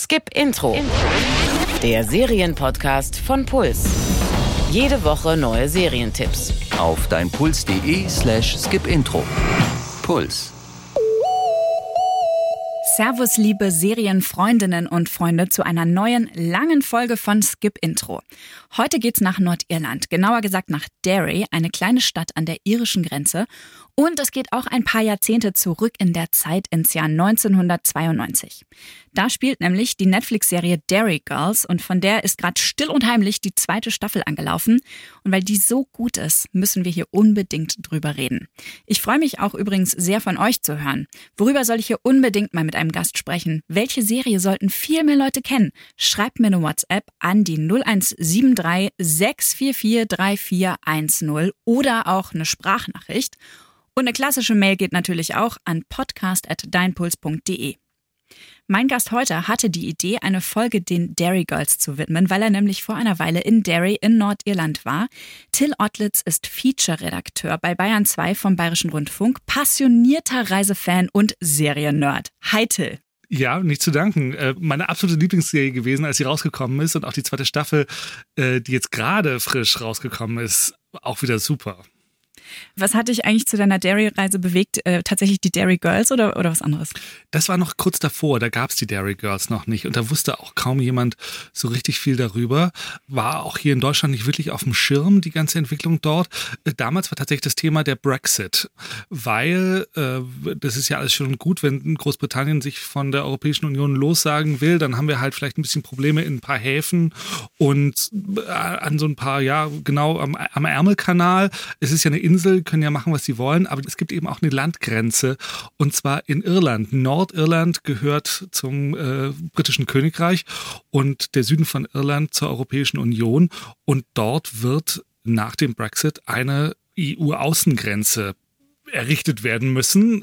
Skip Intro. Der Serienpodcast von Puls. Jede Woche neue Serientipps. Auf deinpuls.de slash skipintro. Puls. Servus, liebe Serienfreundinnen und Freunde, zu einer neuen, langen Folge von Skip Intro. Heute geht's nach Nordirland, genauer gesagt nach Derry, eine kleine Stadt an der irischen Grenze. Und es geht auch ein paar Jahrzehnte zurück in der Zeit ins Jahr 1992. Da spielt nämlich die Netflix-Serie Derry Girls und von der ist gerade still und heimlich die zweite Staffel angelaufen. Und weil die so gut ist, müssen wir hier unbedingt drüber reden. Ich freue mich auch übrigens sehr von euch zu hören. Worüber soll ich hier unbedingt mal mit einem Gast sprechen? Welche Serie sollten viel mehr Leute kennen? Schreibt mir eine WhatsApp an die 0173 644 3410 oder auch eine Sprachnachricht. Und eine klassische Mail geht natürlich auch an podcast.deinpuls.de. Mein Gast heute hatte die Idee, eine Folge den Derry Girls zu widmen, weil er nämlich vor einer Weile in Derry in Nordirland war. Till Ottlitz ist Feature-Redakteur bei Bayern 2 vom Bayerischen Rundfunk, passionierter Reisefan und Seriennerd. Hi Till. Ja, nicht zu danken. Äh, meine absolute Lieblingsserie gewesen, als sie rausgekommen ist und auch die zweite Staffel, äh, die jetzt gerade frisch rausgekommen ist, auch wieder super. Was hat dich eigentlich zu deiner Dairy-Reise bewegt? Äh, tatsächlich die Dairy Girls oder, oder was anderes? Das war noch kurz davor, da gab es die Dairy Girls noch nicht und da wusste auch kaum jemand so richtig viel darüber. War auch hier in Deutschland nicht wirklich auf dem Schirm, die ganze Entwicklung dort. Äh, damals war tatsächlich das Thema der Brexit, weil äh, das ist ja alles schon gut, wenn Großbritannien sich von der Europäischen Union lossagen will, dann haben wir halt vielleicht ein bisschen Probleme in ein paar Häfen und äh, an so ein paar, ja, genau am, am Ärmelkanal. Es ist ja eine Insel Insel, können ja machen, was sie wollen, aber es gibt eben auch eine Landgrenze und zwar in Irland. Nordirland gehört zum äh, britischen Königreich und der Süden von Irland zur Europäischen Union und dort wird nach dem Brexit eine EU-Außengrenze errichtet werden müssen.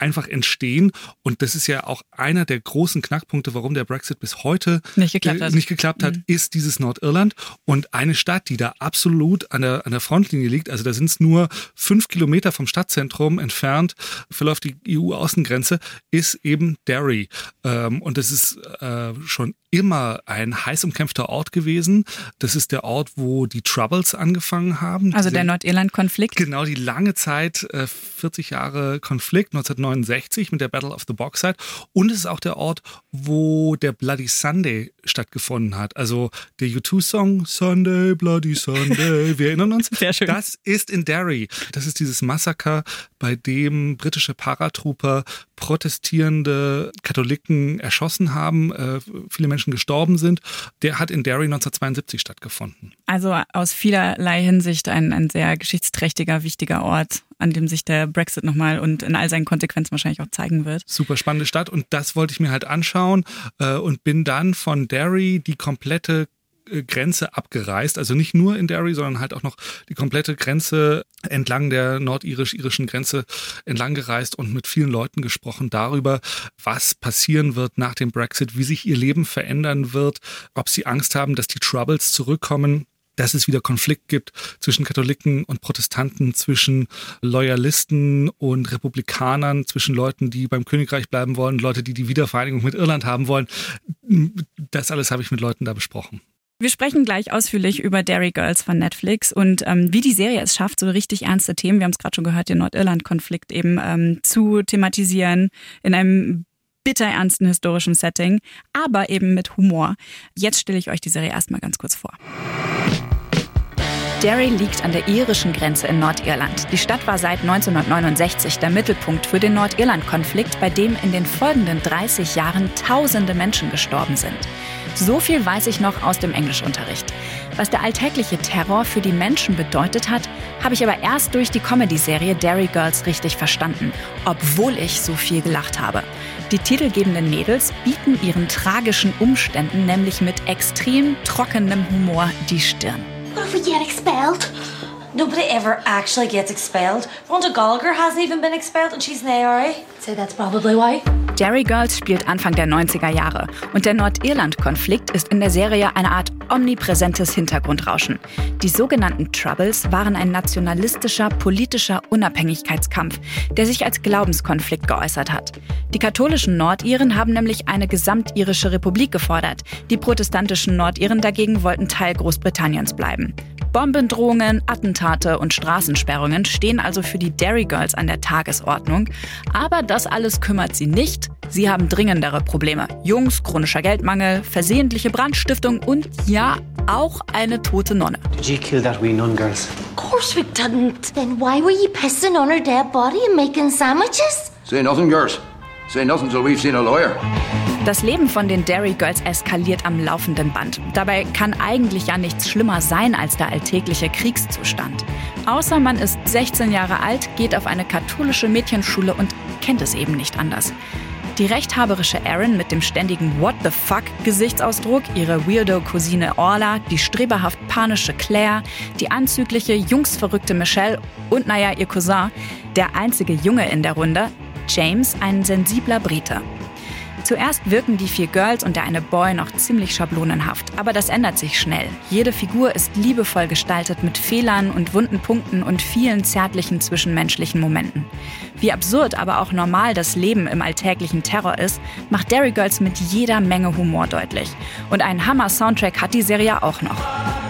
Äh, einfach entstehen. Und das ist ja auch einer der großen Knackpunkte, warum der Brexit bis heute nicht geklappt hat, nicht geklappt hat mhm. ist dieses Nordirland. Und eine Stadt, die da absolut an der, an der Frontlinie liegt, also da sind es nur fünf Kilometer vom Stadtzentrum entfernt, verläuft die EU-Außengrenze, ist eben Derry. Ähm, und das ist äh, schon immer ein heiß umkämpfter Ort gewesen. Das ist der Ort, wo die Troubles angefangen haben. Also der Nordirland-Konflikt? Genau, die lange Zeit, äh, 40 Jahre Konflikt, 1969 mit der Battle of the Bogside. Und es ist auch der Ort, wo der Bloody Sunday stattgefunden hat. Also der U2-Song Sunday, Bloody Sunday, wir erinnern uns. Sehr schön. Das ist in Derry. Das ist dieses Massaker, bei dem britische Paratrooper protestierende Katholiken erschossen haben, äh, viele Menschen gestorben sind. Der hat in Derry 1972 stattgefunden. Also aus vielerlei Hinsicht ein, ein sehr geschichtsträchtiger, wichtiger Ort, an dem sich der Brexit nochmal und in all seinen Konsequenzen wahrscheinlich auch zeigen wird. Super spannende Stadt und das wollte ich mir halt anschauen äh, und bin dann von Derry die komplette Grenze abgereist. Also nicht nur in Derry, sondern halt auch noch die komplette Grenze entlang der nordirisch-irischen Grenze entlang gereist und mit vielen Leuten gesprochen darüber, was passieren wird nach dem Brexit, wie sich ihr Leben verändern wird, ob sie Angst haben, dass die Troubles zurückkommen dass es wieder Konflikt gibt zwischen Katholiken und Protestanten, zwischen Loyalisten und Republikanern, zwischen Leuten, die beim Königreich bleiben wollen, Leute, die die Wiedervereinigung mit Irland haben wollen. Das alles habe ich mit Leuten da besprochen. Wir sprechen gleich ausführlich über Dairy Girls von Netflix und ähm, wie die Serie es schafft, so richtig ernste Themen, wir haben es gerade schon gehört, den Nordirland-Konflikt eben ähm, zu thematisieren in einem bitterernsten historischen Setting, aber eben mit Humor. Jetzt stelle ich euch die Serie erstmal ganz kurz vor. Derry liegt an der irischen Grenze in Nordirland. Die Stadt war seit 1969 der Mittelpunkt für den Nordirland-Konflikt, bei dem in den folgenden 30 Jahren tausende Menschen gestorben sind. So viel weiß ich noch aus dem Englischunterricht. Was der alltägliche Terror für die Menschen bedeutet hat, habe ich aber erst durch die Comedy-Serie Derry Girls richtig verstanden, obwohl ich so viel gelacht habe. Die titelgebenden Mädels bieten ihren tragischen Umständen nämlich mit extrem trockenem Humor die Stirn. What if we get expelled? Nobody ever actually gets expelled. Rhonda Gallagher hasn't even been expelled and she's an ARA. So that's probably why. Jerry Girls spielt Anfang der 90er Jahre und der Nordirland-Konflikt ist in der Serie eine Art omnipräsentes Hintergrundrauschen. Die sogenannten Troubles waren ein nationalistischer politischer Unabhängigkeitskampf, der sich als Glaubenskonflikt geäußert hat. Die katholischen Nordiren haben nämlich eine gesamtirische Republik gefordert. Die protestantischen Nordiren dagegen wollten Teil Großbritanniens bleiben. Bombendrohungen, Attentate und Straßensperrungen stehen also für die Derry Girls an der Tagesordnung. Aber das alles kümmert sie nicht. Sie haben dringendere Probleme. Jungs, chronischer Geldmangel, versehentliche Brandstiftung und ja, auch eine tote Nonne. Did you kill that wee nun, girls? Of course we didn't. Then why were you pissing on her dead body and making sandwiches? Say nothing, girls. Say nothing till we've seen a lawyer. Das Leben von den Derry Girls eskaliert am laufenden Band. Dabei kann eigentlich ja nichts schlimmer sein als der alltägliche Kriegszustand. Außer man ist 16 Jahre alt, geht auf eine katholische Mädchenschule und kennt es eben nicht anders. Die rechthaberische Erin mit dem ständigen What the fuck Gesichtsausdruck, ihre Weirdo-Cousine Orla, die streberhaft panische Claire, die anzügliche, jungsverrückte Michelle und naja, ihr Cousin, der einzige Junge in der Runde, James, ein sensibler Brite. Zuerst wirken die vier Girls und der eine Boy noch ziemlich schablonenhaft, aber das ändert sich schnell. Jede Figur ist liebevoll gestaltet mit Fehlern und wunden Punkten und vielen zärtlichen zwischenmenschlichen Momenten. Wie absurd, aber auch normal das Leben im alltäglichen Terror ist, macht Derry Girls mit jeder Menge Humor deutlich. Und einen Hammer-Soundtrack hat die Serie auch noch.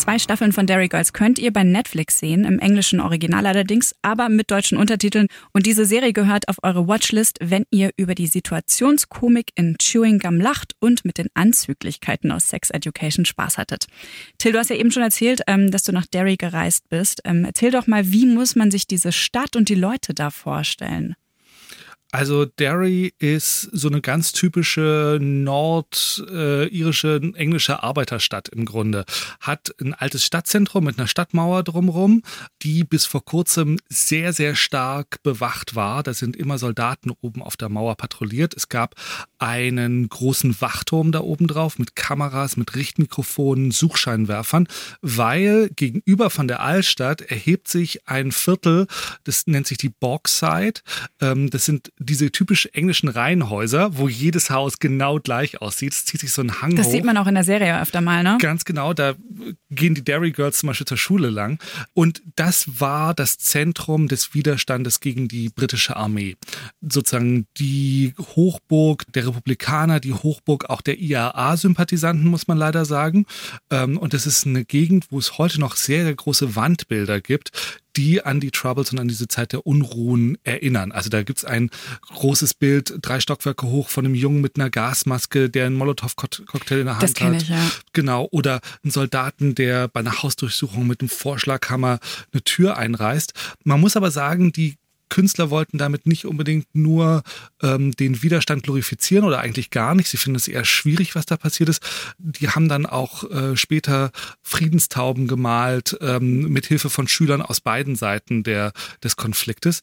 Zwei Staffeln von Derry Girls könnt ihr bei Netflix sehen, im englischen Original allerdings, aber mit deutschen Untertiteln. Und diese Serie gehört auf eure Watchlist, wenn ihr über die Situationskomik in Chewing Gum lacht und mit den Anzüglichkeiten aus Sex Education Spaß hattet. Till, du hast ja eben schon erzählt, ähm, dass du nach Derry gereist bist. Ähm, erzähl doch mal, wie muss man sich diese Stadt und die Leute da vorstellen? Also Derry ist so eine ganz typische nordirische, englische Arbeiterstadt im Grunde. Hat ein altes Stadtzentrum mit einer Stadtmauer drumherum, die bis vor kurzem sehr, sehr stark bewacht war. Da sind immer Soldaten oben auf der Mauer patrouilliert. Es gab einen großen Wachturm da oben drauf mit Kameras, mit Richtmikrofonen, Suchscheinwerfern, weil gegenüber von der Altstadt erhebt sich ein Viertel, das nennt sich die Borgside. Ähm, das sind diese typisch englischen Reihenhäuser, wo jedes Haus genau gleich aussieht. Es zieht sich so ein Hang Das hoch. sieht man auch in der Serie öfter mal, ne? Ganz genau, da gehen die Derry Girls zum Beispiel zur Schule lang. Und das war das Zentrum des Widerstandes gegen die britische Armee. Sozusagen die Hochburg der Republikaner, die Hochburg auch der IAA-Sympathisanten, muss man leider sagen. Ähm, Und es ist eine Gegend, wo es heute noch sehr, sehr große Wandbilder gibt, die an die Troubles und an diese Zeit der Unruhen erinnern. Also da gibt's ein großes Bild, drei Stockwerke hoch, von einem Jungen mit einer Gasmaske, der einen Molotow-Cocktail in der Hand Das kenne hat. ich, ja. Genau. Oder einen Soldaten, der bei einer Hausdurchsuchung mit einem Vorschlaghammer eine Tür einreißt. Man muss aber sagen, die Künstler wollten damit nicht unbedingt nur ähm, den Widerstand glorifizieren oder eigentlich gar nicht. Sie finden es eher schwierig, was da passiert ist. Die haben dann auch äh, später Friedenstauben gemalt, ähm, mit Hilfe von Schülern aus beiden Seiten der, des Konfliktes.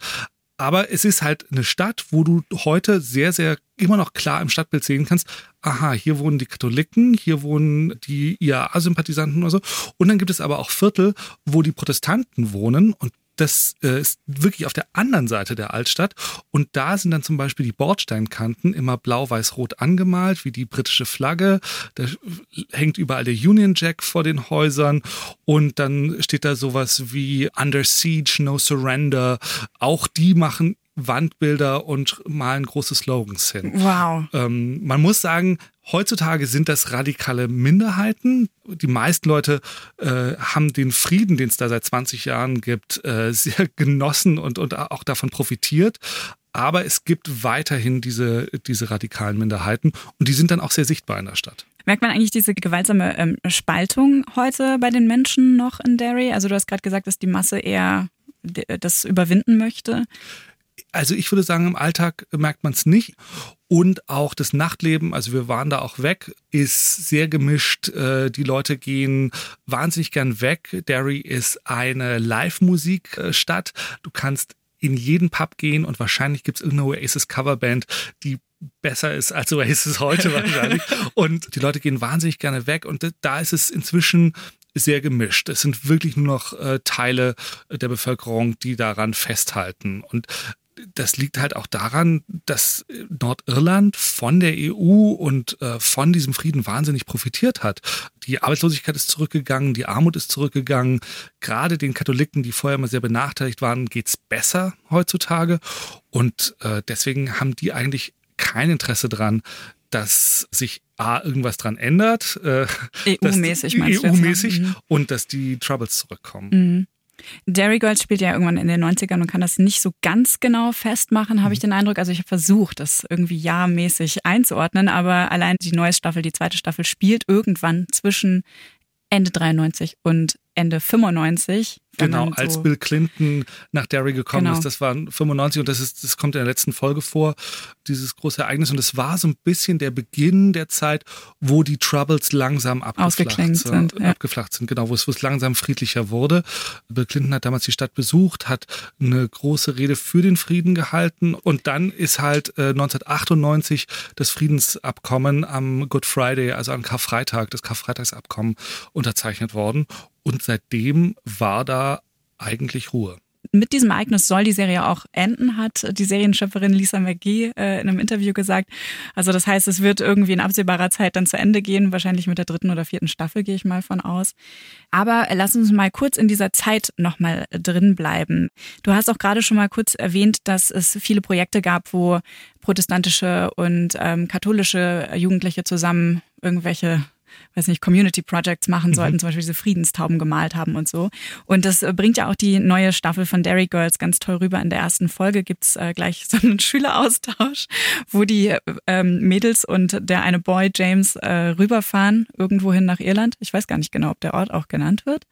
Aber es ist halt eine Stadt, wo du heute sehr, sehr immer noch klar im Stadtbild sehen kannst, aha, hier wohnen die Katholiken, hier wohnen die IAA-Sympathisanten oder so. Und dann gibt es aber auch Viertel, wo die Protestanten wohnen und das äh, ist wirklich auf der anderen Seite der Altstadt. Und da sind dann zum Beispiel die Bordsteinkanten immer blau-weiß-rot angemalt, wie die britische Flagge. Da hängt überall der Union Jack vor den Häusern. Und dann steht da sowas wie Under Siege, No Surrender. Auch die machen Wandbilder und malen große Slogans hin. Wow. Ähm, man muss sagen, heutzutage sind das radikale Minderheiten. Die meisten Leute äh, haben den Frieden, den es da seit 20 Jahren gibt, äh, sehr genossen und, und auch davon profitiert. Aber es gibt weiterhin diese, diese radikalen Minderheiten und die sind dann auch sehr sichtbar in der Stadt. Merkt man eigentlich diese gewaltsame ähm, Spaltung heute bei den Menschen noch in Derry? Also du hast gerade gesagt, dass die Masse eher d- das überwinden möchte. Also ich würde sagen, im Alltag merkt man es nicht. Und auch das Nachtleben, also wir waren da auch weg, ist sehr gemischt. Äh, Die Leute gehen wahnsinnig gern weg. Derry ist eine Live-Musikstadt. Du kannst in jeden Pub gehen und wahrscheinlich gibt es irgendeine Oasis-Coverband, die besser ist als Oasis heute wahrscheinlich. Und die Leute gehen wahnsinnig gerne weg. Und da ist es inzwischen sehr gemischt. Es sind wirklich nur noch äh, Teile der Bevölkerung, die daran festhalten. Und das liegt halt auch daran, dass Nordirland von der EU und äh, von diesem Frieden wahnsinnig profitiert hat. Die Arbeitslosigkeit ist zurückgegangen, die Armut ist zurückgegangen. Gerade den Katholiken, die vorher immer sehr benachteiligt waren, geht's besser heutzutage. Und äh, deswegen haben die eigentlich kein Interesse dran, dass sich A, irgendwas dran ändert. Äh, EU-mäßig meinst du? EU-mäßig mhm. und dass die Troubles zurückkommen. Mhm. Derry Girls spielt ja irgendwann in den 90ern und kann das nicht so ganz genau festmachen, habe ich mhm. den Eindruck. Also ich habe versucht, das irgendwie jahrmäßig einzuordnen, aber allein die neue Staffel, die zweite Staffel spielt irgendwann zwischen Ende 93 und Ende 95. Genau, als so Bill Clinton nach Derry gekommen genau. ist, das war 95 und das ist, das kommt in der letzten Folge vor, dieses große Ereignis. Und es war so ein bisschen der Beginn der Zeit, wo die Troubles langsam abgeflacht sind. Ja. Abgeflacht sind, genau, wo es, wo es langsam friedlicher wurde. Bill Clinton hat damals die Stadt besucht, hat eine große Rede für den Frieden gehalten und dann ist halt äh, 1998 das Friedensabkommen am Good Friday, also am Karfreitag, das Karfreitagsabkommen unterzeichnet worden. Und seitdem war da eigentlich Ruhe. Mit diesem Ereignis soll die Serie auch enden, hat die Serienschöpferin Lisa McGee äh, in einem Interview gesagt. Also das heißt, es wird irgendwie in absehbarer Zeit dann zu Ende gehen, wahrscheinlich mit der dritten oder vierten Staffel gehe ich mal von aus. Aber lass uns mal kurz in dieser Zeit nochmal drin bleiben. Du hast auch gerade schon mal kurz erwähnt, dass es viele Projekte gab, wo protestantische und ähm, katholische Jugendliche zusammen irgendwelche weiß nicht, Community Projects machen sollten, mhm. zum Beispiel diese Friedenstauben gemalt haben und so. Und das äh, bringt ja auch die neue Staffel von Dairy Girls ganz toll rüber. In der ersten Folge gibt's äh, gleich so einen Schüleraustausch, wo die ähm, Mädels und der eine Boy James äh, rüberfahren, irgendwohin nach Irland. Ich weiß gar nicht genau, ob der Ort auch genannt wird.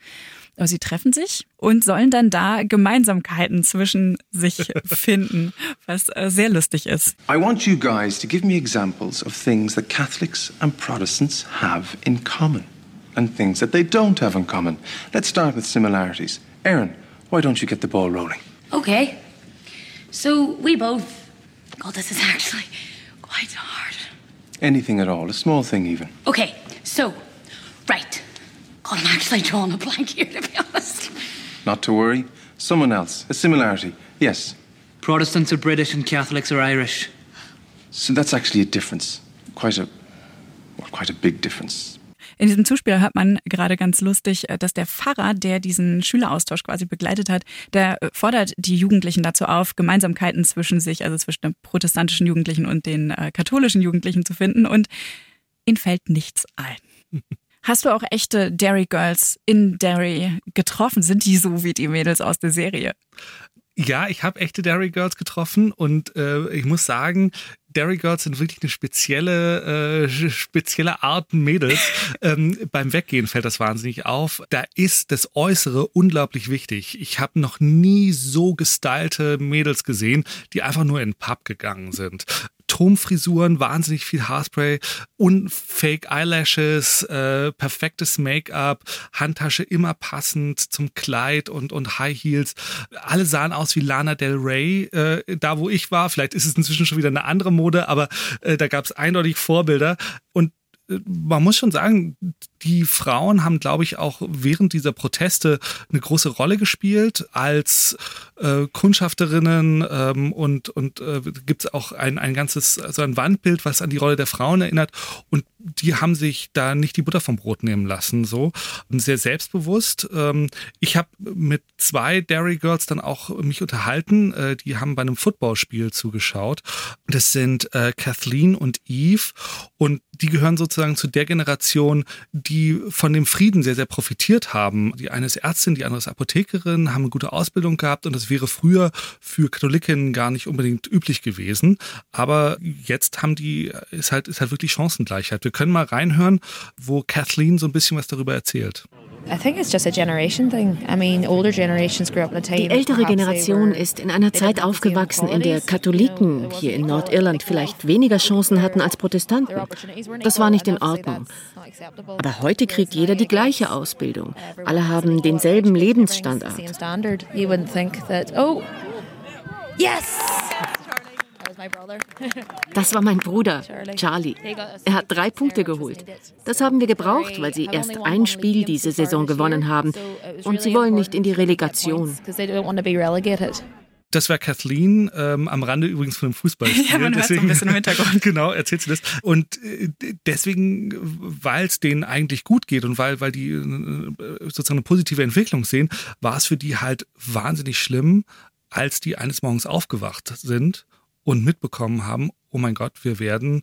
Aber sie treffen sich und sollen dann da Gemeinsamkeiten zwischen sich finden, was äh, sehr lustig ist. I want you guys to give me examples of things that Catholics and Protestants have in common and things that they don't have in common. Let's start with similarities. Aaron, why don't you get the ball rolling? Okay. So we both. God, this is actually quite hard. Anything at all, a small thing even. Okay, so, right. God, I'm actually drawing a blank here, to be honest. Not to worry. Someone else. A similarity. Yes. Protestants are British and Catholics are Irish. So that's actually a difference. Quite a, well, quite a big difference. In diesem Zuspiel hört man gerade ganz lustig, äh, dass der Pfarrer, der diesen Schüleraustausch quasi begleitet hat, der äh, fordert die Jugendlichen dazu auf, Gemeinsamkeiten zwischen sich, also zwischen den protestantischen Jugendlichen und den äh, katholischen Jugendlichen zu finden. Und ihnen fällt nichts ein. Hast du auch echte Derry Girls in Derry getroffen? Sind die so wie die Mädels aus der Serie? Ja, ich habe echte Derry Girls getroffen und äh, ich muss sagen, Derry Girls sind wirklich eine spezielle, äh, spezielle Art Mädels. ähm, beim Weggehen fällt das wahnsinnig auf. Da ist das Äußere unglaublich wichtig. Ich habe noch nie so gestylte Mädels gesehen, die einfach nur in den Pub gegangen sind. Turmfrisuren, wahnsinnig viel Haarspray und Fake Eyelashes, äh, perfektes Make-up, Handtasche immer passend zum Kleid und, und High Heels. Alle sahen aus wie Lana Del Rey, äh, da wo ich war. Vielleicht ist es inzwischen schon wieder eine andere Mode, aber äh, da gab es eindeutig Vorbilder. Und man muss schon sagen, die Frauen haben, glaube ich, auch während dieser Proteste eine große Rolle gespielt als äh, Kundschafterinnen ähm, und, und äh, gibt es auch ein, ein ganzes, also ein Wandbild, was an die Rolle der Frauen erinnert. Und die haben sich da nicht die Butter vom Brot nehmen lassen, so sehr selbstbewusst. Ähm, ich habe mit zwei Dairy Girls dann auch mich unterhalten. Äh, die haben bei einem Footballspiel zugeschaut. Das sind äh, Kathleen und Eve und die gehören sozusagen zu der Generation, die von dem Frieden sehr, sehr profitiert haben. Die eine ist Ärztin, die andere ist Apothekerin, haben eine gute Ausbildung gehabt und das wäre früher für Katholikinnen gar nicht unbedingt üblich gewesen. Aber jetzt haben die, ist halt, ist halt wirklich Chancengleichheit. Wir können mal reinhören, wo Kathleen so ein bisschen was darüber erzählt. Die ältere Generation ist in einer Zeit aufgewachsen, in der Katholiken hier in Nordirland vielleicht weniger Chancen hatten als Protestanten. Das war nicht in Ordnung. Aber heute kriegt jeder die gleiche Ausbildung. Alle haben denselben Lebensstandard. Yes! Das war mein Bruder, Charlie. Er hat drei Punkte geholt. Das haben wir gebraucht, weil sie erst ein Spiel diese Saison gewonnen haben. Und sie wollen nicht in die Relegation. Das wäre Kathleen, ähm, am Rande übrigens von dem Fußball. Ja, man so ein bisschen im Hintergrund. genau, erzählt sie das. Und äh, deswegen, weil es denen eigentlich gut geht und weil, weil die äh, sozusagen eine positive Entwicklung sehen, war es für die halt wahnsinnig schlimm, als die eines Morgens aufgewacht sind und mitbekommen haben, oh mein Gott, wir werden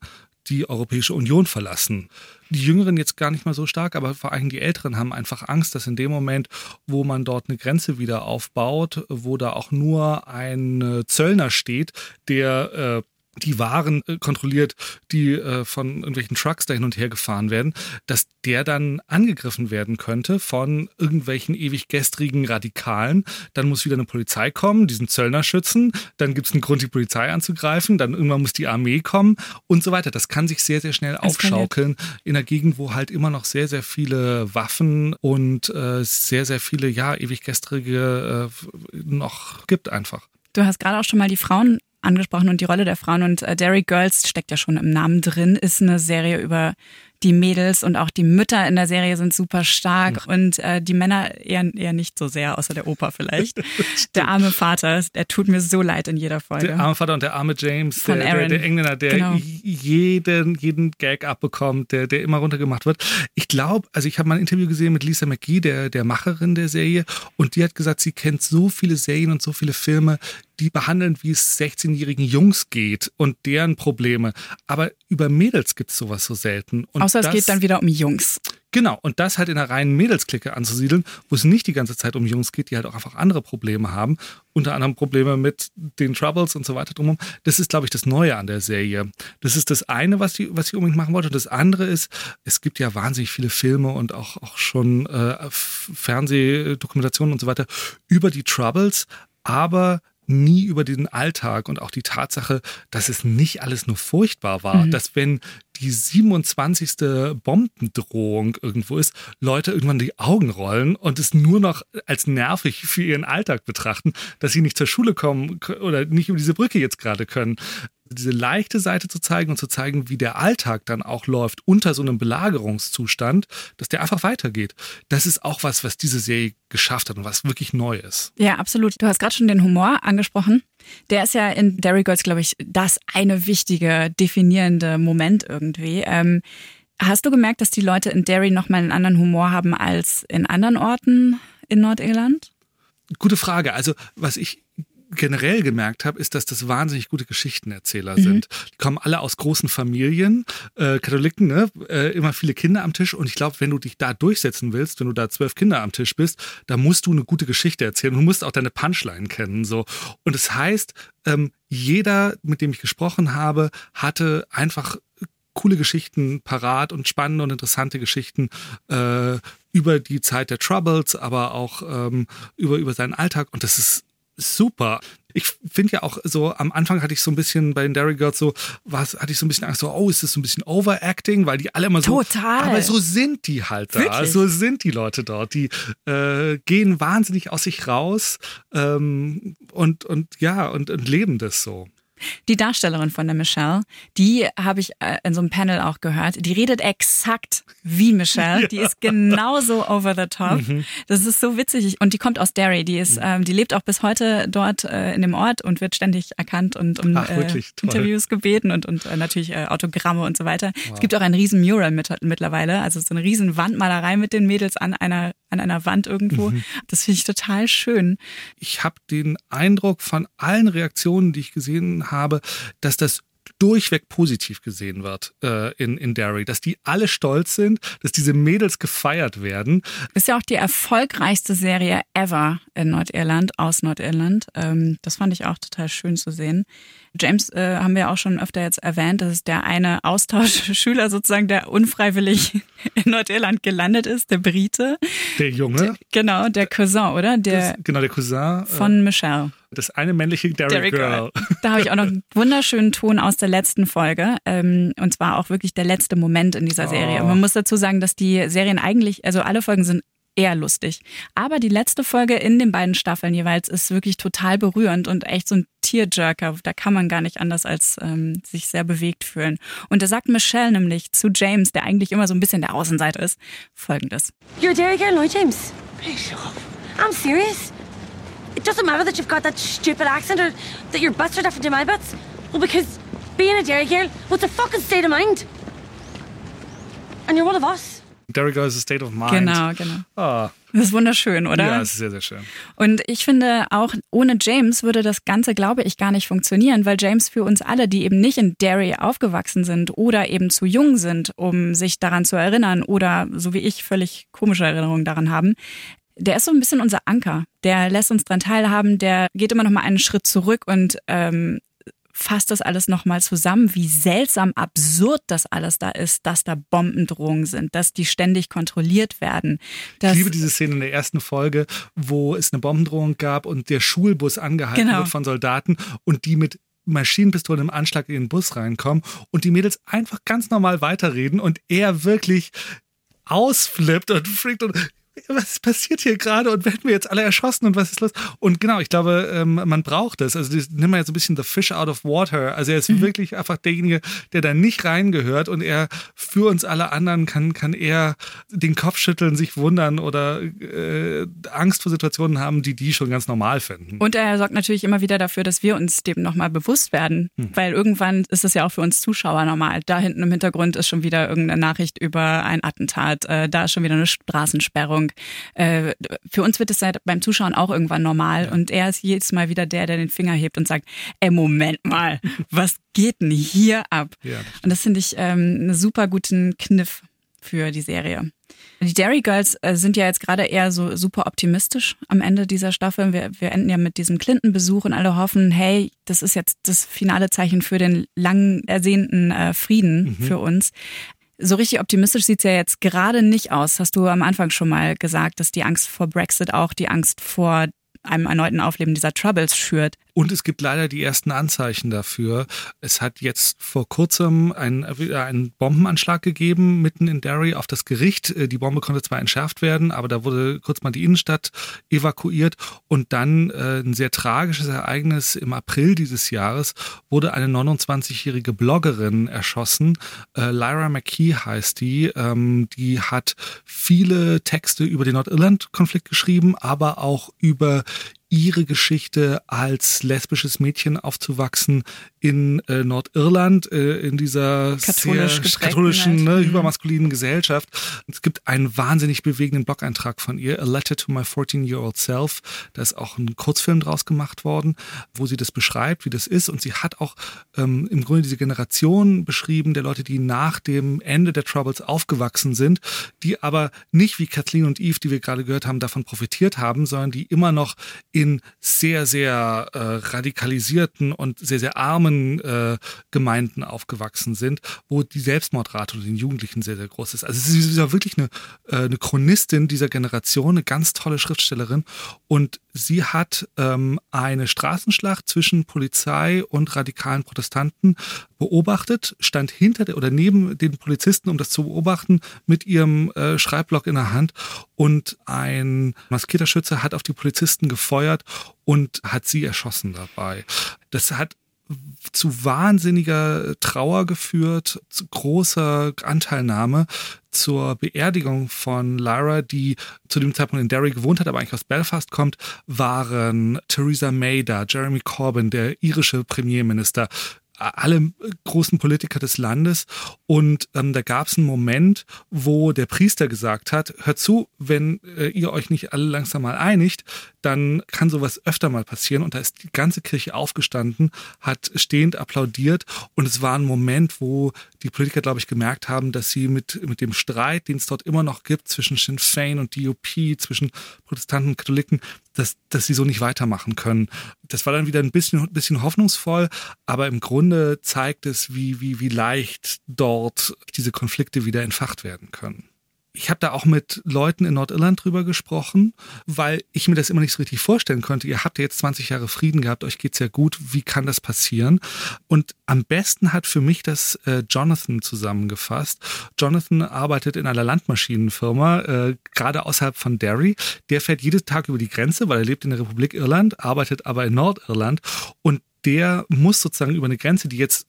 die Europäische Union verlassen. Die Jüngeren jetzt gar nicht mal so stark, aber vor allem die Älteren haben einfach Angst, dass in dem Moment, wo man dort eine Grenze wieder aufbaut, wo da auch nur ein Zöllner steht, der äh, die Waren äh, kontrolliert, die äh, von irgendwelchen Trucks da hin und her gefahren werden, dass der dann angegriffen werden könnte von irgendwelchen ewig gestrigen Radikalen. Dann muss wieder eine Polizei kommen, diesen Zöllner schützen. Dann gibt es einen Grund, die Polizei anzugreifen. Dann irgendwann muss die Armee kommen und so weiter. Das kann sich sehr, sehr schnell aufschaukeln in einer Gegend, wo halt immer noch sehr, sehr viele Waffen und äh, sehr, sehr viele, ja, ewig gestrige äh, noch gibt einfach. Du hast gerade auch schon mal die Frauen angesprochen und die Rolle der Frauen. Und äh, Derry Girls steckt ja schon im Namen drin, ist eine Serie über die Mädels und auch die Mütter in der Serie sind super stark ja. und äh, die Männer eher, eher nicht so sehr, außer der Opa vielleicht. der arme Vater, der tut mir so leid in jeder Folge. Der arme Vater und der arme James, der, der, der, Engländer, der genau. jeden, jeden Gag abbekommt, der, der immer runtergemacht wird. Ich glaube, also ich habe mal ein Interview gesehen mit Lisa McGee, der, der Macherin der Serie, und die hat gesagt, sie kennt so viele Serien und so viele Filme, die behandeln, wie es 16-jährigen Jungs geht und deren Probleme. Aber über Mädels gibt es sowas so selten. Und Außer das, es geht dann wieder um Jungs. Genau, und das halt in einer reinen Mädelsklicke anzusiedeln, wo es nicht die ganze Zeit um Jungs geht, die halt auch einfach andere Probleme haben, unter anderem Probleme mit den Troubles und so weiter drumherum. Das ist, glaube ich, das Neue an der Serie. Das ist das eine, was ich, was unbedingt machen wollte. Und das andere ist, es gibt ja wahnsinnig viele Filme und auch, auch schon äh, Fernsehdokumentationen und so weiter über die Troubles, aber nie über den Alltag und auch die Tatsache, dass es nicht alles nur furchtbar war, mhm. dass wenn die 27. Bombendrohung irgendwo ist, Leute irgendwann die Augen rollen und es nur noch als nervig für ihren Alltag betrachten, dass sie nicht zur Schule kommen oder nicht über diese Brücke jetzt gerade können diese leichte Seite zu zeigen und zu zeigen, wie der Alltag dann auch läuft unter so einem Belagerungszustand, dass der einfach weitergeht. Das ist auch was, was diese Serie geschafft hat und was wirklich neu ist. Ja, absolut. Du hast gerade schon den Humor angesprochen. Der ist ja in Derry Girls, glaube ich, das eine wichtige, definierende Moment irgendwie. Ähm, hast du gemerkt, dass die Leute in Derry nochmal einen anderen Humor haben als in anderen Orten in Nordirland? Gute Frage. Also, was ich generell gemerkt habe, ist, dass das wahnsinnig gute Geschichtenerzähler mhm. sind. Die kommen alle aus großen Familien, äh, Katholiken, ne? Äh, immer viele Kinder am Tisch. Und ich glaube, wenn du dich da durchsetzen willst, wenn du da zwölf Kinder am Tisch bist, da musst du eine gute Geschichte erzählen. Du musst auch deine Punchline kennen. So. Und das heißt, ähm, jeder, mit dem ich gesprochen habe, hatte einfach coole Geschichten parat und spannende und interessante Geschichten äh, über die Zeit der Troubles, aber auch ähm, über, über seinen Alltag. Und das ist super. Ich finde ja auch so, am Anfang hatte ich so ein bisschen bei den Dairy Girls so, was, hatte ich so ein bisschen Angst, so, oh, ist das so ein bisschen Overacting, weil die alle immer so. Total. Aber so sind die halt da. Wirklich? So sind die Leute dort. Die äh, gehen wahnsinnig aus sich raus ähm, und, und ja, und, und leben das so. Die Darstellerin von der Michelle, die habe ich äh, in so einem Panel auch gehört. Die redet exakt wie Michelle. Ja. Die ist genauso over the top. Mhm. Das ist so witzig. Und die kommt aus Derry. Die ist, mhm. ähm, die lebt auch bis heute dort äh, in dem Ort und wird ständig erkannt und um Ach, äh, Interviews gebeten und, und äh, natürlich äh, Autogramme und so weiter. Wow. Es gibt auch ein riesen Mural mit, mittlerweile, also so eine riesen Wandmalerei mit den Mädels an einer an einer Wand irgendwo. Mhm. Das finde ich total schön. Ich habe den Eindruck von allen Reaktionen, die ich gesehen habe, dass das durchweg positiv gesehen wird äh, in, in Derry, dass die alle stolz sind, dass diese Mädels gefeiert werden. Ist ja auch die erfolgreichste Serie ever in Nordirland, aus Nordirland. Ähm, das fand ich auch total schön zu sehen. James äh, haben wir auch schon öfter jetzt erwähnt, das ist der eine Austauschschüler sozusagen, der unfreiwillig in Nordirland gelandet ist, der Brite. Der Junge. Der, genau, der Cousin, oder? Der, das, genau, der Cousin. Äh, von äh, Michelle. Das eine männliche Derry, Girl. Da habe ich auch noch einen wunderschönen Ton aus der letzten Folge. Ähm, und zwar auch wirklich der letzte Moment in dieser Serie. Oh. Man muss dazu sagen, dass die Serien eigentlich, also alle Folgen sind eher lustig. Aber die letzte Folge in den beiden Staffeln jeweils ist wirklich total berührend und echt so ein Tearjerker. Da kann man gar nicht anders als ähm, sich sehr bewegt fühlen. Und da sagt Michelle nämlich zu James, der eigentlich immer so ein bisschen der Außenseiter ist, folgendes. You're a Derry girl, no, James? I'm serious. It doesn't matter that you've got that stupid accent or that your butts are different to my butts. Well, because being a dairy girl, what's a fucking state of mind? And you're one of us. Derry Girl is a state of mind. Genau, genau. Oh. Das ist wunderschön, oder? Ja, es ist sehr, sehr schön. Und ich finde, auch ohne James würde das Ganze, glaube ich, gar nicht funktionieren, weil James für uns alle, die eben nicht in Derry aufgewachsen sind oder eben zu jung sind, um sich daran zu erinnern oder so wie ich völlig komische Erinnerungen daran haben, der ist so ein bisschen unser Anker. Der lässt uns dran teilhaben, der geht immer noch mal einen Schritt zurück und ähm, fasst das alles nochmal zusammen, wie seltsam absurd das alles da ist, dass da Bombendrohungen sind, dass die ständig kontrolliert werden. ich liebe diese Szene in der ersten Folge, wo es eine Bombendrohung gab und der Schulbus angehalten genau. wird von Soldaten und die mit Maschinenpistolen im Anschlag in den Bus reinkommen und die Mädels einfach ganz normal weiterreden und er wirklich ausflippt und freakt und was passiert hier gerade und werden wir jetzt alle erschossen und was ist los? Und genau, ich glaube, ähm, man braucht das. Also das nimmt man jetzt so ein bisschen the fish out of water. Also er ist mhm. wirklich einfach derjenige, der da nicht reingehört und er für uns alle anderen kann, kann er den Kopf schütteln, sich wundern oder äh, Angst vor Situationen haben, die die schon ganz normal finden. Und er sorgt natürlich immer wieder dafür, dass wir uns dem nochmal bewusst werden, mhm. weil irgendwann ist es ja auch für uns Zuschauer normal. Da hinten im Hintergrund ist schon wieder irgendeine Nachricht über ein Attentat, äh, da ist schon wieder eine Straßensperrung Ahnung. Äh, für uns wird es ja beim Zuschauen auch irgendwann normal. Ja. Und er ist jedes Mal wieder der, der den Finger hebt und sagt, ey, Moment mal, was geht denn hier ab? Ja. Und das finde ich ähm, einen super guten Kniff für die Serie. Die Dairy Girls äh, sind ja jetzt gerade eher so super optimistisch am Ende dieser Staffel. Wir, wir enden ja mit diesem Clinton-Besuch und alle hoffen, hey, das ist jetzt das finale Zeichen für den lang ersehnten äh, Frieden mhm. für uns. So richtig optimistisch sieht es ja jetzt gerade nicht aus. Hast du am Anfang schon mal gesagt, dass die Angst vor Brexit auch die Angst vor einem erneuten Aufleben dieser Troubles schürt. Und es gibt leider die ersten Anzeichen dafür. Es hat jetzt vor kurzem einen, einen Bombenanschlag gegeben, mitten in Derry auf das Gericht. Äh, die Bombe konnte zwar entschärft werden, aber da wurde kurz mal die Innenstadt evakuiert. Und dann äh, ein sehr tragisches Ereignis im April dieses Jahres wurde eine 29-jährige Bloggerin erschossen. Äh, Lyra McKee heißt die. Ähm, die hat viele Texte über den Nordirland-Konflikt geschrieben, aber auch über ihre Geschichte als lesbisches Mädchen aufzuwachsen in äh, Nordirland, äh, in dieser Katholisch sehr katholischen, ne, mhm. übermaskulinen Gesellschaft. Es gibt einen wahnsinnig bewegenden Blog-Eintrag von ihr, A Letter to My 14-Year-Old Self. Da ist auch ein Kurzfilm draus gemacht worden, wo sie das beschreibt, wie das ist. Und sie hat auch ähm, im Grunde diese Generation beschrieben, der Leute, die nach dem Ende der Troubles aufgewachsen sind, die aber nicht wie Kathleen und Eve, die wir gerade gehört haben, davon profitiert haben, sondern die immer noch in sehr, sehr äh, radikalisierten und sehr, sehr armen äh, Gemeinden aufgewachsen sind, wo die Selbstmordrate unter den Jugendlichen sehr, sehr groß ist. Also sie ist ja wirklich eine, äh, eine Chronistin dieser Generation, eine ganz tolle Schriftstellerin und sie hat ähm, eine Straßenschlacht zwischen Polizei und radikalen Protestanten beobachtet, stand hinter der oder neben den Polizisten, um das zu beobachten, mit ihrem äh, Schreibblock in der Hand und ein maskierter Schütze hat auf die Polizisten gefeuert und hat sie erschossen dabei. Das hat zu wahnsinniger Trauer geführt, zu großer Anteilnahme zur Beerdigung von Lara, die zu dem Zeitpunkt in Derry gewohnt hat, aber eigentlich aus Belfast kommt, waren Theresa May da, Jeremy Corbyn, der irische Premierminister, alle großen Politiker des Landes. Und ähm, da gab es einen Moment, wo der Priester gesagt hat, hört zu, wenn äh, ihr euch nicht alle langsam mal einigt, dann kann sowas öfter mal passieren. Und da ist die ganze Kirche aufgestanden, hat stehend applaudiert. Und es war ein Moment, wo die Politiker, glaube ich, gemerkt haben, dass sie mit, mit dem Streit, den es dort immer noch gibt zwischen Sinn Fein und DUP, zwischen Protestanten und Katholiken, dass, dass sie so nicht weitermachen können. Das war dann wieder ein bisschen, ein bisschen hoffnungsvoll, aber im Grunde zeigt es, wie, wie, wie leicht dort diese Konflikte wieder entfacht werden können ich habe da auch mit Leuten in Nordirland drüber gesprochen, weil ich mir das immer nicht so richtig vorstellen konnte. Ihr habt ja jetzt 20 Jahre Frieden gehabt, euch geht's ja gut. Wie kann das passieren? Und am besten hat für mich das äh, Jonathan zusammengefasst. Jonathan arbeitet in einer Landmaschinenfirma, äh, gerade außerhalb von Derry. Der fährt jeden Tag über die Grenze, weil er lebt in der Republik Irland, arbeitet aber in Nordirland und der muss sozusagen über eine Grenze, die jetzt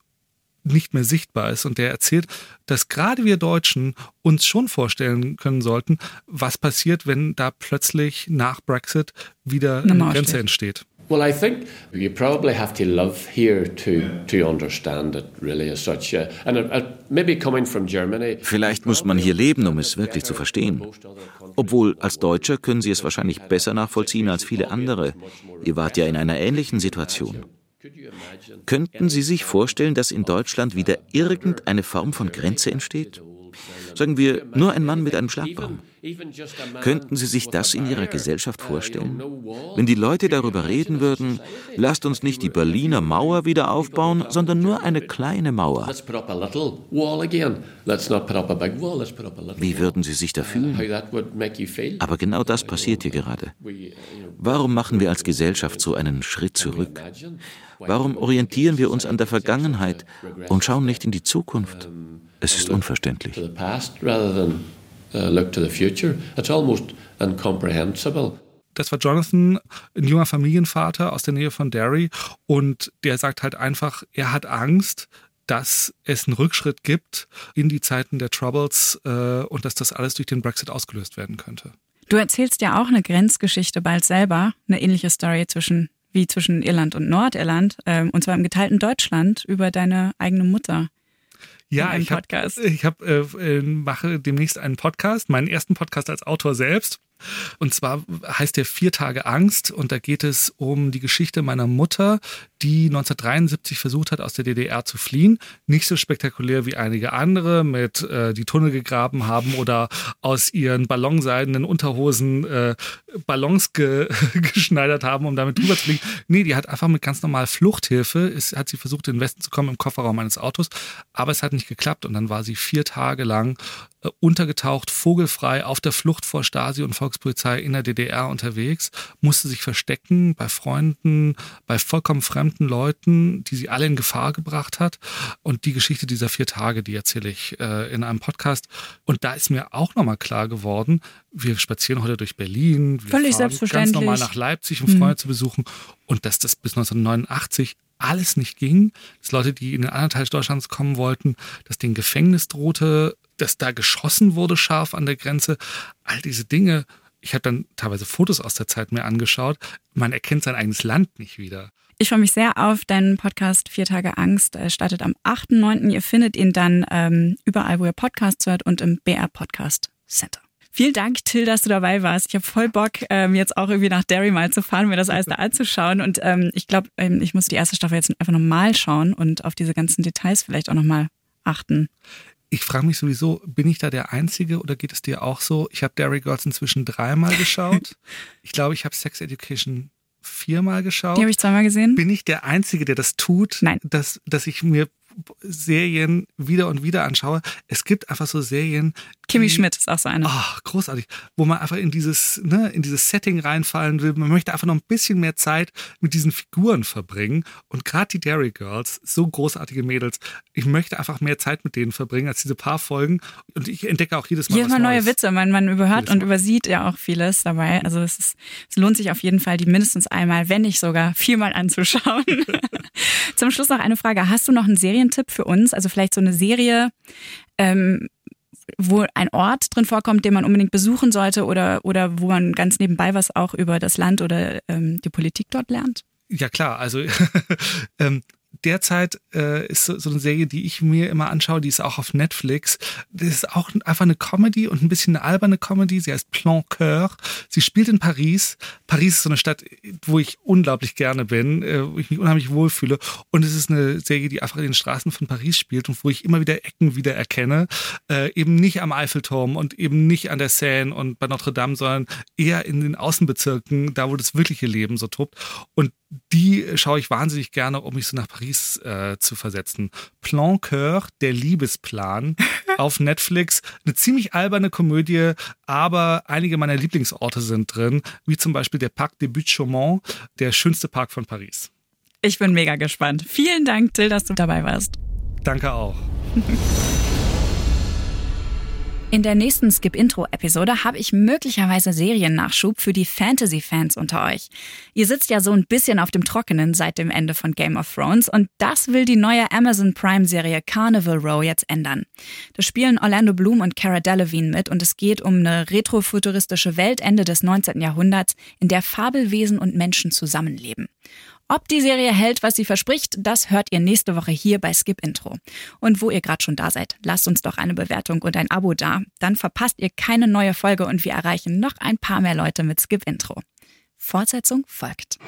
nicht mehr sichtbar ist. Und der erzählt, dass gerade wir Deutschen uns schon vorstellen können sollten, was passiert, wenn da plötzlich nach Brexit wieder eine, Grenze steht. entsteht. Well, I think you probably have to live here to to understand it really as such. And uh, maybe coming from Germany. Vielleicht muss man hier leben, um es wirklich zu verstehen. Obwohl als Deutscher können Sie es wahrscheinlich besser nachvollziehen als viele andere. Ihr wart ja in einer ähnlichen Situation. Könnten Sie sich vorstellen, dass in Deutschland wieder irgendeine Form von Grenze entsteht? Sagen wir, nur ein Mann mit einem Schlagbaum. Könnten Sie sich das in Ihrer Gesellschaft vorstellen? Wenn die Leute darüber reden würden, lasst uns nicht die Berliner Mauer wieder aufbauen, sondern nur eine kleine Mauer. Wie würden Sie sich da fühlen? Aber genau das passiert hier gerade. Warum machen wir als Gesellschaft so einen Schritt zurück? Warum orientieren wir uns an der Vergangenheit und schauen nicht in die Zukunft? Es ist unverständlich. Uh. Das war Jonathan, ein junger Familienvater aus der Nähe von Derry. Und der sagt halt einfach, er hat Angst, dass es einen Rückschritt gibt in die Zeiten der Troubles äh, und dass das alles durch den Brexit ausgelöst werden könnte. Du erzählst ja auch eine Grenzgeschichte bald selber, eine ähnliche Story zwischen wie zwischen Irland und Nordirland, äh, und zwar im geteilten Deutschland über deine eigene Mutter. Ja, ich, hab, ich hab, äh, äh, mache demnächst einen Podcast, meinen ersten Podcast als Autor selbst. Und zwar heißt der Vier Tage Angst und da geht es um die Geschichte meiner Mutter, die 1973 versucht hat, aus der DDR zu fliehen. Nicht so spektakulär wie einige andere mit äh, die Tunnel gegraben haben oder aus ihren ballonseidenen Unterhosen äh, Ballons ge geschneidert haben, um damit drüber zu fliegen. Nee, die hat einfach mit ganz normal Fluchthilfe, ist, hat sie versucht, in den Westen zu kommen im Kofferraum eines Autos, aber es hat nicht geklappt und dann war sie vier Tage lang untergetaucht, vogelfrei auf der Flucht vor Stasi und Volkspolizei in der DDR unterwegs, musste sich verstecken bei Freunden, bei vollkommen fremden Leuten, die sie alle in Gefahr gebracht hat. Und die Geschichte dieser vier Tage, die erzähle ich äh, in einem Podcast. Und da ist mir auch nochmal klar geworden, wir spazieren heute durch Berlin, wir Völlig fahren ganz normal nach Leipzig, um Freunde mhm. zu besuchen. Und dass das bis 1989 alles nicht ging, dass Leute, die in den anderen Teil Deutschlands kommen wollten, dass denen Gefängnis drohte, dass da geschossen wurde scharf an der Grenze. All diese Dinge. Ich habe dann teilweise Fotos aus der Zeit mir angeschaut. Man erkennt sein eigenes Land nicht wieder. Ich freue mich sehr auf deinen Podcast Vier Tage Angst. Er startet am 8.9. Ihr findet ihn dann ähm, überall, wo ihr Podcasts hört und im BR Podcast Center. Vielen Dank, Till, dass du dabei warst. Ich habe voll Bock, ähm, jetzt auch irgendwie nach Derry mal zu fahren, mir das alles da anzuschauen. Und ähm, ich glaube, ähm, ich muss die erste Staffel jetzt einfach nochmal schauen und auf diese ganzen Details vielleicht auch nochmal achten. Ich frage mich sowieso, bin ich da der Einzige oder geht es dir auch so? Ich habe Derry Girls inzwischen dreimal geschaut. ich glaube, ich habe Sex Education viermal geschaut. Die habe ich zweimal gesehen. Bin ich der Einzige, der das tut? Nein. Dass, dass ich mir Serien wieder und wieder anschaue. Es gibt einfach so Serien. Kimi Schmidt ist auch so eine. Oh, großartig. Wo man einfach in dieses, ne, in dieses Setting reinfallen will. Man möchte einfach noch ein bisschen mehr Zeit mit diesen Figuren verbringen. Und gerade die Dairy Girls, so großartige Mädels, ich möchte einfach mehr Zeit mit denen verbringen als diese paar Folgen. Und ich entdecke auch jedes Mal. Jedes Mal neue Witze. Man, man überhört und übersieht ja auch vieles dabei. Also es, ist, es lohnt sich auf jeden Fall, die mindestens einmal, wenn nicht sogar viermal anzuschauen. Zum Schluss noch eine Frage. Hast du noch einen Serientipp für uns? Also vielleicht so eine Serie, ähm, wo ein Ort drin vorkommt, den man unbedingt besuchen sollte oder, oder wo man ganz nebenbei was auch über das Land oder ähm, die Politik dort lernt? Ja klar, also ähm, derzeit äh, ist so, so eine Serie, die ich mir immer anschaue, die ist auch auf Netflix. Das ist auch einfach eine Comedy und ein bisschen eine alberne Comedy. Sie heißt Plan Coeur. Sie spielt in Paris. Paris ist so eine Stadt, wo ich unglaublich gerne bin, äh, wo ich mich unheimlich wohlfühle. Und es ist eine Serie, die einfach in den Straßen von Paris spielt und wo ich immer wieder Ecken wieder erkenne. Äh, eben nicht am Eiffelturm und eben nicht an der Seine und bei Notre Dame, sondern eher in den Außenbezirken, da wo das wirkliche Leben so tobt. Und die schaue ich wahnsinnig gerne, um mich so nach Paris äh, zu versetzen. Plan Coeur, der Liebesplan auf Netflix. Eine ziemlich alberne Komödie, aber einige meiner Lieblingsorte sind drin, wie zum Beispiel der Parc des Buttes-Chaumont, der schönste Park von Paris. Ich bin mega gespannt. Vielen Dank, Till, dass du dabei warst. Danke auch. In der nächsten Skip-Intro-Episode habe ich möglicherweise Seriennachschub für die Fantasy-Fans unter euch. Ihr sitzt ja so ein bisschen auf dem Trockenen seit dem Ende von Game of Thrones und das will die neue Amazon Prime-Serie Carnival Row jetzt ändern. Da spielen Orlando Bloom und Cara Delevingne mit und es geht um eine retrofuturistische Welt Ende des 19. Jahrhunderts, in der Fabelwesen und Menschen zusammenleben. Ob die Serie hält, was sie verspricht, das hört ihr nächste Woche hier bei Skip Intro. Und wo ihr gerade schon da seid, lasst uns doch eine Bewertung und ein Abo da. Dann verpasst ihr keine neue Folge und wir erreichen noch ein paar mehr Leute mit Skip Intro. Fortsetzung folgt.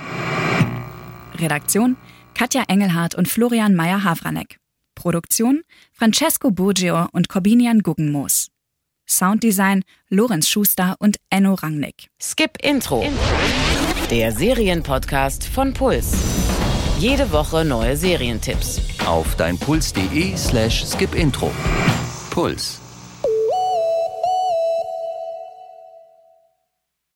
Redaktion Katja Engelhardt und Florian Meyer-Havranek. Produktion Francesco Burgio und Corbinian Guggenmoos. Sounddesign Lorenz Schuster und Enno Rangnick. Skip Intro. Der Serienpodcast von Puls. Jede Woche neue Serientipps. Auf deinpuls.de slash skipintro. Puls.